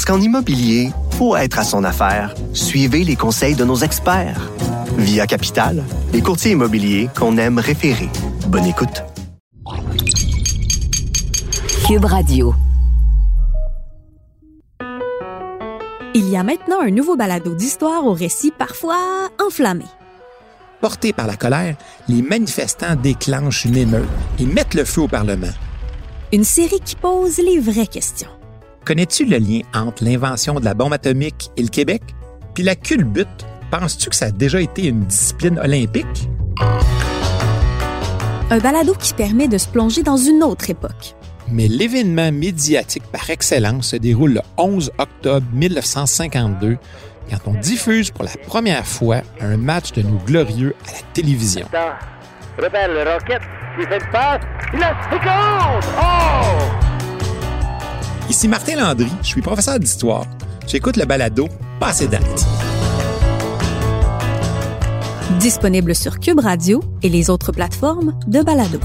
Parce qu'en immobilier, pour être à son affaire, suivez les conseils de nos experts. Via Capital, les courtiers immobiliers qu'on aime référer. Bonne écoute. Cube Radio. Il y a maintenant un nouveau balado d'histoire au récit parfois enflammé. Portés par la colère, les manifestants déclenchent une émeute et mettent le feu au Parlement. Une série qui pose les vraies questions. Connais-tu le lien entre l'invention de la bombe atomique et le Québec? Puis la culbute, penses-tu que ça a déjà été une discipline olympique? Un balado qui permet de se plonger dans une autre époque. Mais l'événement médiatique par excellence se déroule le 11 octobre 1952 quand on diffuse pour la première fois un match de nos glorieux à la télévision. Rebelle Rocket qui fait une passe. Il a Oh! Ici Martin Landry, je suis professeur d'histoire. J'écoute le balado Passé date. Disponible sur Cube Radio et les autres plateformes de balado.